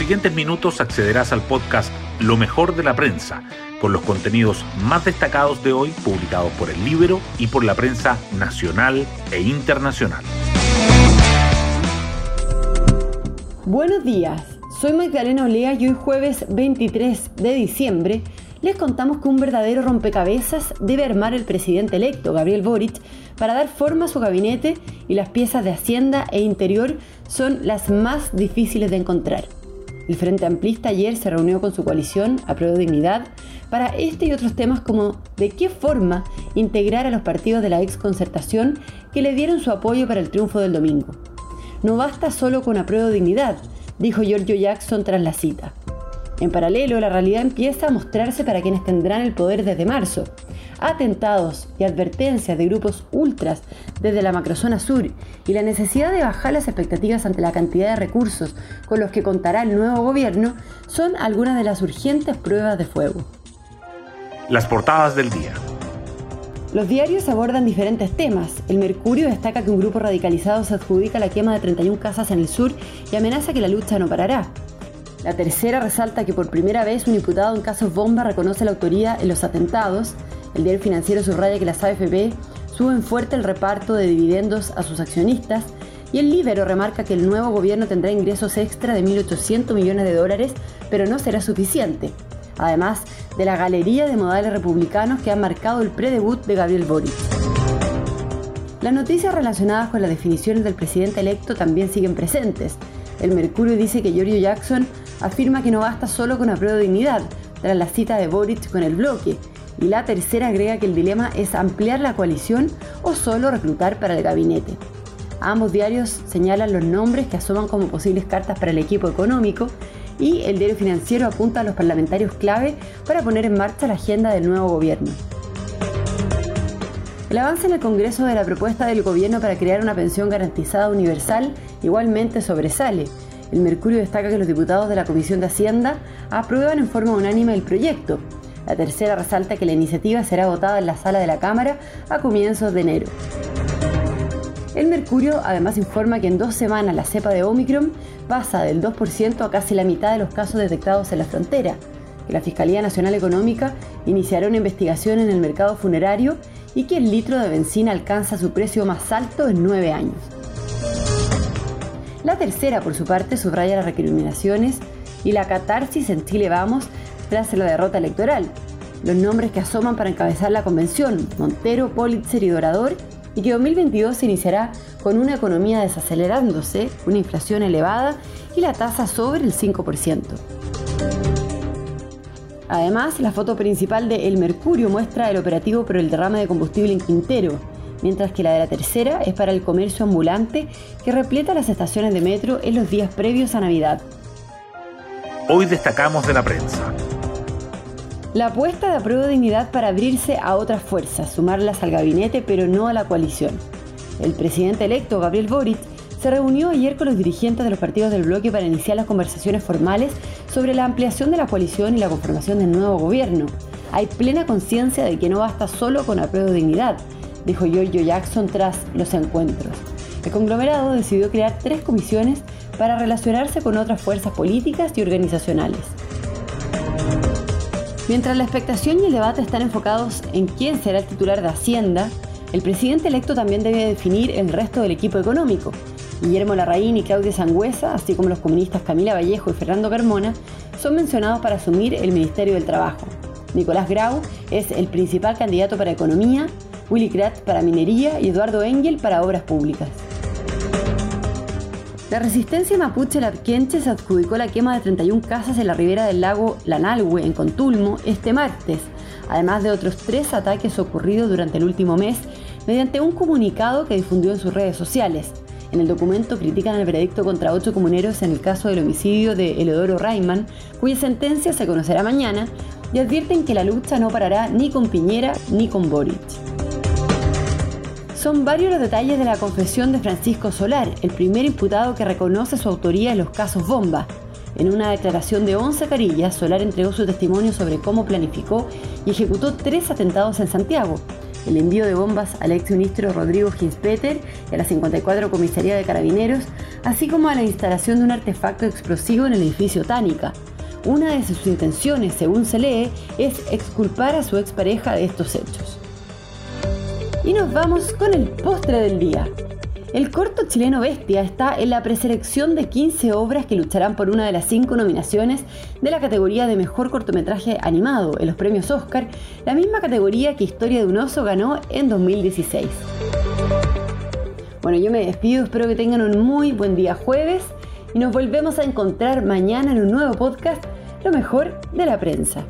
siguientes minutos accederás al podcast Lo mejor de la prensa, con los contenidos más destacados de hoy publicados por el libro y por la prensa nacional e internacional. Buenos días, soy Magdalena Olea y hoy jueves 23 de diciembre les contamos que un verdadero rompecabezas debe armar el presidente electo, Gabriel Boric, para dar forma a su gabinete y las piezas de Hacienda e Interior son las más difíciles de encontrar. El Frente Amplista ayer se reunió con su coalición, Apruebo Dignidad, para este y otros temas como de qué forma integrar a los partidos de la ex concertación que le dieron su apoyo para el triunfo del domingo. No basta solo con Apruebo Dignidad, dijo Giorgio Jackson tras la cita. En paralelo, la realidad empieza a mostrarse para quienes tendrán el poder desde marzo. Atentados y advertencias de grupos ultras desde la macrozona sur y la necesidad de bajar las expectativas ante la cantidad de recursos con los que contará el nuevo gobierno son algunas de las urgentes pruebas de fuego. Las portadas del día. Los diarios abordan diferentes temas. El Mercurio destaca que un grupo radicalizado se adjudica la quema de 31 casas en el sur y amenaza que la lucha no parará. La tercera resalta que por primera vez un diputado en casos bomba reconoce la autoría en los atentados. El diario financiero subraya que las AFP suben fuerte el reparto de dividendos a sus accionistas y el Libero remarca que el nuevo gobierno tendrá ingresos extra de 1.800 millones de dólares, pero no será suficiente. Además de la galería de modales republicanos que han marcado el predebut de Gabriel Boric. Las noticias relacionadas con las definiciones del presidente electo también siguen presentes. El Mercurio dice que Giorgio Jackson afirma que no basta solo con apruebo de dignidad, tras la cita de Boric con el bloque, y la tercera agrega que el dilema es ampliar la coalición o solo reclutar para el gabinete. Ambos diarios señalan los nombres que asoman como posibles cartas para el equipo económico y el diario financiero apunta a los parlamentarios clave para poner en marcha la agenda del nuevo gobierno. El avance en el Congreso de la propuesta del gobierno para crear una pensión garantizada universal igualmente sobresale, el Mercurio destaca que los diputados de la Comisión de Hacienda aprueban en forma unánime el proyecto. La tercera resalta que la iniciativa será votada en la sala de la Cámara a comienzos de enero. El Mercurio además informa que en dos semanas la cepa de Omicron pasa del 2% a casi la mitad de los casos detectados en la frontera, que la Fiscalía Nacional Económica iniciará una investigación en el mercado funerario y que el litro de benzina alcanza su precio más alto en nueve años. La tercera, por su parte, subraya las recriminaciones y la catarsis en Chile Vamos tras la derrota electoral. Los nombres que asoman para encabezar la convención, Montero, Politzer y Dorador, y que 2022 se iniciará con una economía desacelerándose, una inflación elevada y la tasa sobre el 5%. Además, la foto principal de El Mercurio muestra el operativo por el derrame de combustible en Quintero, mientras que la de la tercera es para el comercio ambulante que repleta las estaciones de metro en los días previos a Navidad. Hoy destacamos de la prensa. La apuesta de apruebo dignidad para abrirse a otras fuerzas, sumarlas al gabinete pero no a la coalición. El presidente electo, Gabriel Boric, se reunió ayer con los dirigentes de los partidos del bloque para iniciar las conversaciones formales sobre la ampliación de la coalición y la conformación del nuevo gobierno. Hay plena conciencia de que no basta solo con apruebo de dignidad, dijo Giorgio Jackson tras los encuentros. El conglomerado decidió crear tres comisiones para relacionarse con otras fuerzas políticas y organizacionales. Mientras la expectación y el debate están enfocados en quién será el titular de Hacienda, el presidente electo también debe definir el resto del equipo económico. Guillermo Larraín y Claudia Sangüesa, así como los comunistas Camila Vallejo y Fernando Carmona, son mencionados para asumir el Ministerio del Trabajo. Nicolás Grau es el principal candidato para Economía Willy Kratz para minería y Eduardo Engel para obras públicas. La resistencia mapuche Lapquenche se adjudicó la quema de 31 casas en la ribera del lago Lanalhue, en Contulmo, este martes, además de otros tres ataques ocurridos durante el último mes, mediante un comunicado que difundió en sus redes sociales. En el documento critican el veredicto contra ocho comuneros en el caso del homicidio de Eleodoro Rayman, cuya sentencia se conocerá mañana, y advierten que la lucha no parará ni con Piñera ni con Boric. Son varios los detalles de la confesión de Francisco Solar, el primer imputado que reconoce su autoría en los casos bomba. En una declaración de 11 carillas, Solar entregó su testimonio sobre cómo planificó y ejecutó tres atentados en Santiago. El envío de bombas al exministro Rodrigo Ginspeter y a la 54 Comisaría de Carabineros, así como a la instalación de un artefacto explosivo en el edificio Tánica. Una de sus intenciones, según se lee, es exculpar a su expareja de estos hechos. Y nos vamos con el postre del día. El corto chileno Bestia está en la preselección de 15 obras que lucharán por una de las 5 nominaciones de la categoría de mejor cortometraje animado en los premios Oscar, la misma categoría que Historia de un oso ganó en 2016. Bueno, yo me despido, espero que tengan un muy buen día jueves y nos volvemos a encontrar mañana en un nuevo podcast, Lo mejor de la prensa.